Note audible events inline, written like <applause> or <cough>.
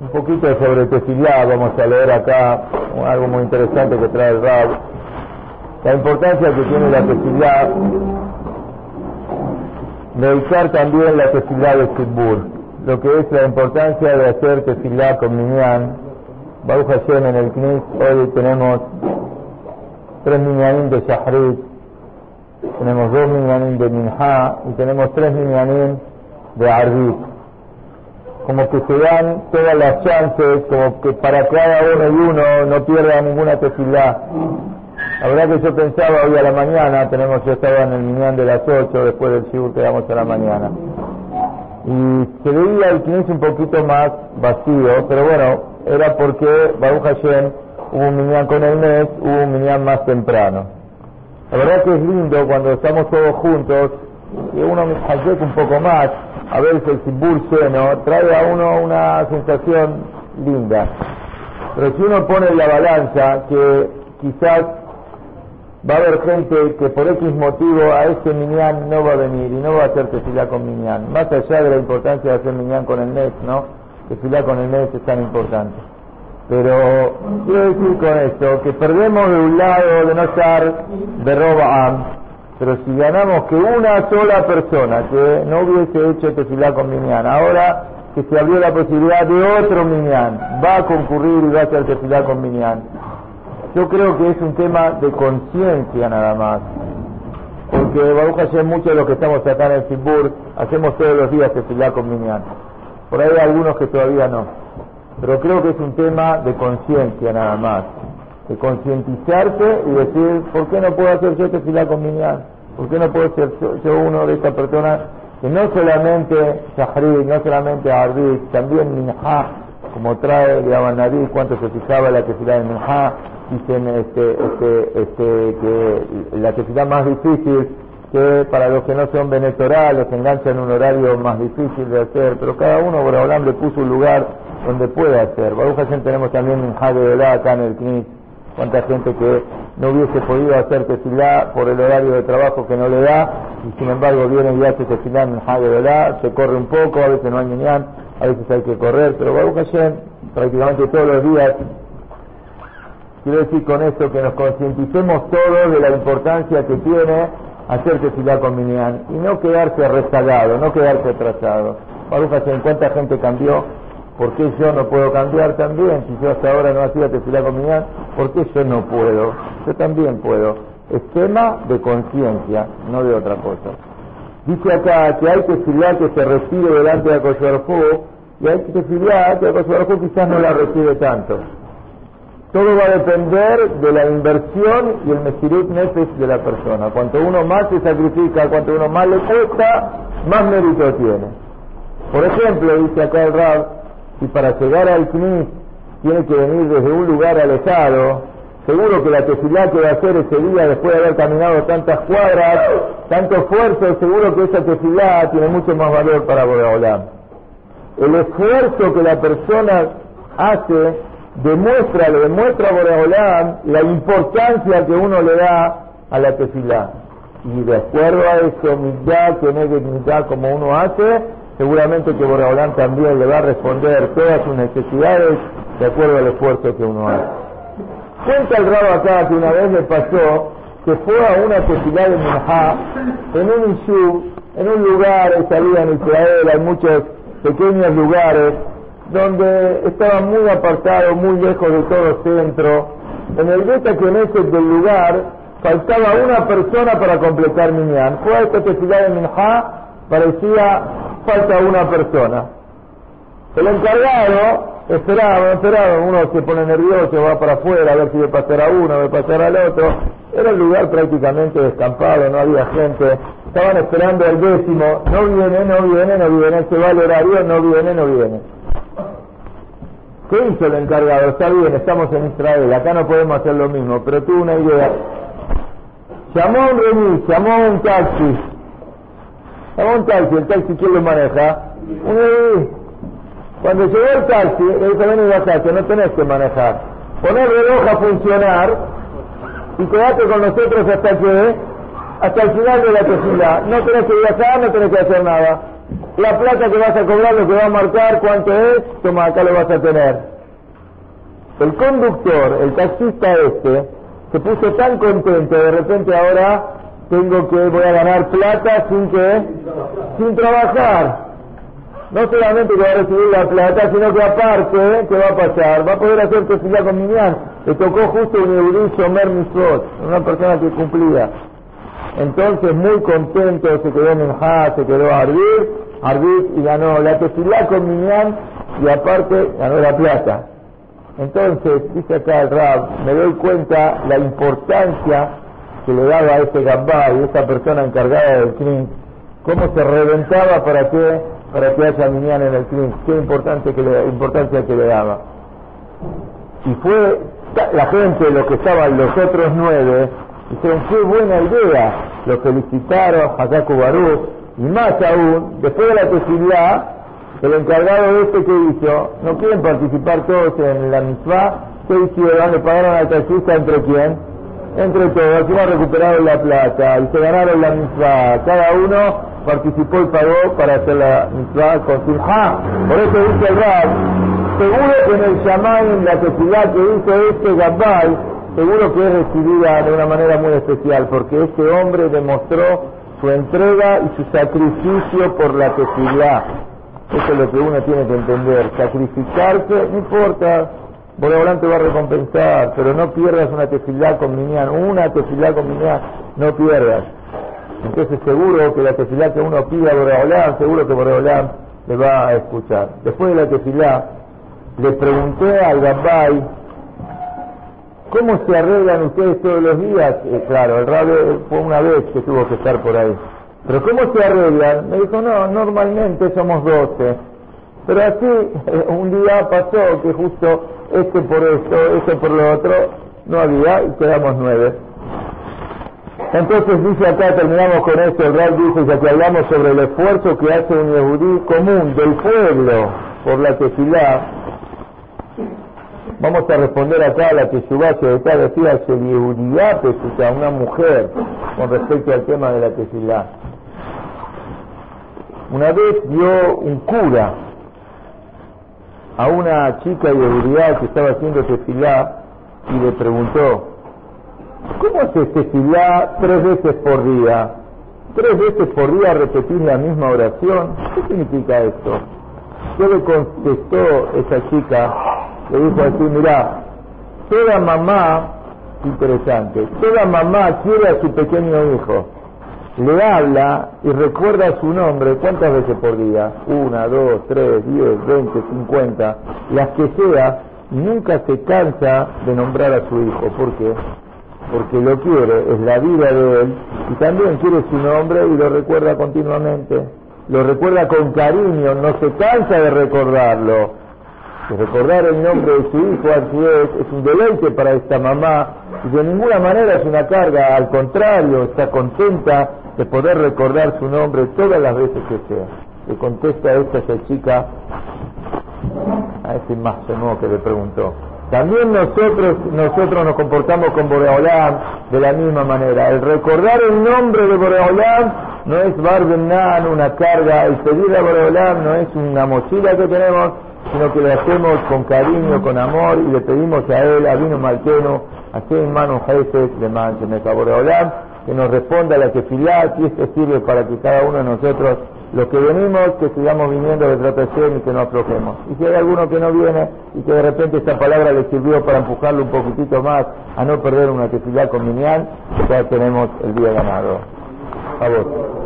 Un poquito sobre tefilá, vamos a leer acá algo muy interesante que trae el Rab. La importancia que tiene la tefilá, dedicar también la tefilá de Sibur, lo que es la importancia de hacer tefilá con Minyan. Baruch Hashem en el Knis, hoy tenemos tres Minyanim de Shahrit, tenemos dos Minyanim de Minha y tenemos tres Minyanim de Arbit como que se dan todas las chances, como que para cada uno y uno no pierda ninguna tefilá. La verdad que yo pensaba hoy a la mañana, tenemos yo estaba en el Minyan de las 8, después del Shibur que damos a la mañana. Y se veía el Knis un poquito más vacío, pero bueno, era porque Baruch Hashem hubo un Minyan con el mes, hubo un Minyan más temprano. La verdad que es lindo cuando estamos todos juntos y uno me un poco más, a si el Sibur lleno, trae a uno una sensación linda. Pero si uno pone la balanza que quizás va a haber gente que por X motivo a este Minyan no va a venir y no va a hacer tefilá con Minyan, más allá de la importancia de hacer Minyan con el mes, ¿no? Tefilá con el mes es tan importante. Pero quiero decir con esto que perdemos de un lado de no estar de roba pero si ganamos que una sola persona que no hubiese hecho tefilá con Minyan, ahora que se abrió la posibilidad de otro Minyan, va a concurrir y va a hacer tefilá con Minyan. Yo creo que es un tema de conciencia nada más. Porque Baruch Hashem, muchos de los que estamos acá en el Simbur, hacemos todos los días tefilá con Minyan. Por ahí hay algunos que todavía no. Pero creo que es un tema de conciencia nada más de concientizarse y decir, ¿por qué no puedo hacer yo tefilá con Minyan? ¿Por qué no puedo ser yo uno de estas personas que no solamente Shahrid, no solamente Arbit, también Minha, como trae de Abanadí, cuánto se fijaba la tefilá de Minha, dicen este, este, este, que la tefilá más difícil que para los que no son venetorales, se enganchan en un horario más difícil de hacer, pero cada uno, Boraholam, le puso un lugar donde puede hacer. Baruch tenemos también Minha de acá en el Knis, cuánta gente que no hubiese podido hacer tefilá por el horario de trabajo que no le da y sin embargo viene y hace tefilá en el se corre un poco, a veces no hay minyan, a veces hay que correr, pero Baruch Hashem prácticamente todos los días quiero decir con esto que nos concienticemos todos de la importancia que tiene hacer tefilá con minyan y no quedarse rezagado, no quedarse atrasado. Baruch Hashem, cuánta gente cambió ¿Por qué yo no puedo cambiar también? Si yo hasta ahora no hacía tefilá con Minyan, ¿por qué yo no puedo? Yo también puedo. Es tema de conciencia, no de otra cosa. Dice acá que hay tefilá que se recibe delante de Akoyarjú y hay tefilá que Akoyarjú quizás no la recibe tanto. Todo va a depender de la inversión y el mesirut nefesh de la persona. Cuanto uno más se sacrifica, cuanto uno más le cuesta, más mérito tiene. Por ejemplo, dice acá el Rab, si para llegar al CNIS tiene que venir desde un lugar alejado, seguro que la tefilá que va a hacer ese día después de haber caminado tantas cuadras, tanto esfuerzo, seguro que esa tefilá tiene mucho más valor para Boreolam. El esfuerzo que la persona hace demuestra, le demuestra a Boreolam la importancia que uno le da a la tefilá. Y de acuerdo a eso, mitad, que mitad como uno hace, seguramente que Boraholam también le va a responder todas sus necesidades de acuerdo al esfuerzo que uno hace. Cuenta el rabo acá que una vez le pasó que fue a una tefilá de Minha en un Ishu, en un lugar, salía en Israel, hay muchos pequeños lugares donde estaba muy apartado, muy lejos de todo centro. En el Beta Knesset del lugar faltaba una persona para completar Minyan. Fue a esta tefilá de Minha, parecía falta una persona. El encargado esperaba, esperaba, uno se pone nervioso, va para afuera a ver si a pasar a uno, a pasar al otro. Era el lugar prácticamente descampado, no había gente. Estaban esperando el décimo, no viene, no viene, no viene, se va el horario, no viene, no viene. ¿Qué hizo el encargado? Está bien, estamos en Israel, acá no podemos hacer lo mismo, pero tuvo una idea. Llamó a un remis, llamó a un taxi, Llamó un taxi, el taxi quién lo maneja, Cuando llegó el taxi, le dijo, ven y que no tenés que manejar. Poner el reloj a funcionar y quedate con nosotros hasta que, hasta el final de la tefila. No tenés que viajar, no tenés que hacer nada. la plata que vas a cobrar, lo que va a marcar cuánto es, toma, acá lo vas a tener. El conductor, el taxista este, se puso tan contento, de repente ahora tengo que, voy a ganar plata sin que, sin trabajar. No solamente que va a recibir la plata, sino que aparte, ¿qué va a pasar? Va a poder hacer tefilá con Minyan. Le tocó justo un Yehudí Shomer una persona que cumplía. Entonces, muy contento, se quedó Minjá, se quedó Arbit, Arbit y ganó la tefilá con Minyan y aparte ganó la plata. Entonces, dice acá el Rab, me doy cuenta la importancia que le daba a este y esta persona encargada del CNIN, cómo se reventaba para que, para que haya Minyan en el CNIN, qué importante que le, importancia que le daba. Y fue la gente, los que estaban los otros nueve, dijeron, qué buena idea, lo felicitaron, a Barú, y más aún, después de la tefilá, el encargado de este que hizo, no quieren participar todos en la misma, ¿qué hicieron? Le pagaron al taxista entre quién? Entre todos, y recuperaron la plata y se ganaron la misma. Cada uno participó y pagó para hacer la misma con su Por eso dice el Rab, seguro que en el Shaman, la tefilá que hizo este Gabbal, seguro que es recibida de una manera muy especial, porque este hombre demostró su entrega y su sacrificio por la tefilá. Eso es lo que uno tiene que entender. Sacrificarse, no importa, Boreolán te va a recompensar, pero no pierdas una tefilá con Minyan, una tefilá con Minyan, no pierdas. Entonces seguro que la tefilá que uno pida a Boreolán, seguro que Boreolán le va a escuchar. Después de la tefilá, le pregunté al Gambay, ¿cómo se arreglan ustedes todos los días? Eh, claro, el rabio fue una vez que tuvo que estar por ahí. Pero ¿cómo se arreglan? Me dijo, no, normalmente somos 12. Pero así, <laughs> un día pasó que justo este por esto, este por lo otro, no había y quedamos nueve. Entonces dice acá, terminamos con esto, el Rab dice, ya que hablamos sobre el esfuerzo que hace un yehudí común del pueblo por la tefilá, vamos a responder acá a la teshuvá que está decía a una mujer, con respecto al tema de la tefilá. Una vez vio un cura a una chica de que estaba haciendo tefilá y le preguntó, ¿cómo haces tefilá tres veces por día? ¿Tres veces por día repetir la misma oración? ¿Qué significa esto? ¿Qué le contestó esa chica? Le dijo así, mira, toda mamá, interesante, toda mamá quiere a su pequeño hijo le habla y recuerda su nombre, ¿cuántas veces por día? Una, dos, tres, diez, veinte, cincuenta, las que sea, nunca se cansa de nombrar a su hijo. ¿Por qué? Porque lo quiere, es la vida de él, y también quiere su nombre y lo recuerda continuamente. Lo recuerda con cariño, no se cansa de recordarlo. Recordar el nombre de su hijo, es, un deleite para esta mamá, y de ninguna manera es una carga, al contrario, está contenta de poder recordar su nombre todas las veces que sea. Le contesta esta chica, a ese más nuevo que le preguntó. También nosotros, nosotros nos comportamos con Boreolam de la misma manera. El recordar el nombre de Boreolam no es Barbenan, una carga. El pedir a Boreolam no es una mochila que tenemos, sino que lo hacemos con cariño, con amor y le pedimos a él, a Vino Malqueno, a en manos jefes de Manche Boreolam que nos responda la tefilá, y esto sirve para que cada uno de nosotros, los que venimos, que sigamos viniendo de tratación y que no aflojemos. Y si hay alguno que no viene y que de repente esta palabra le sirvió para empujarlo un poquitito más a no perder una tefilá con Minian, ya tenemos el día ganado. A vos.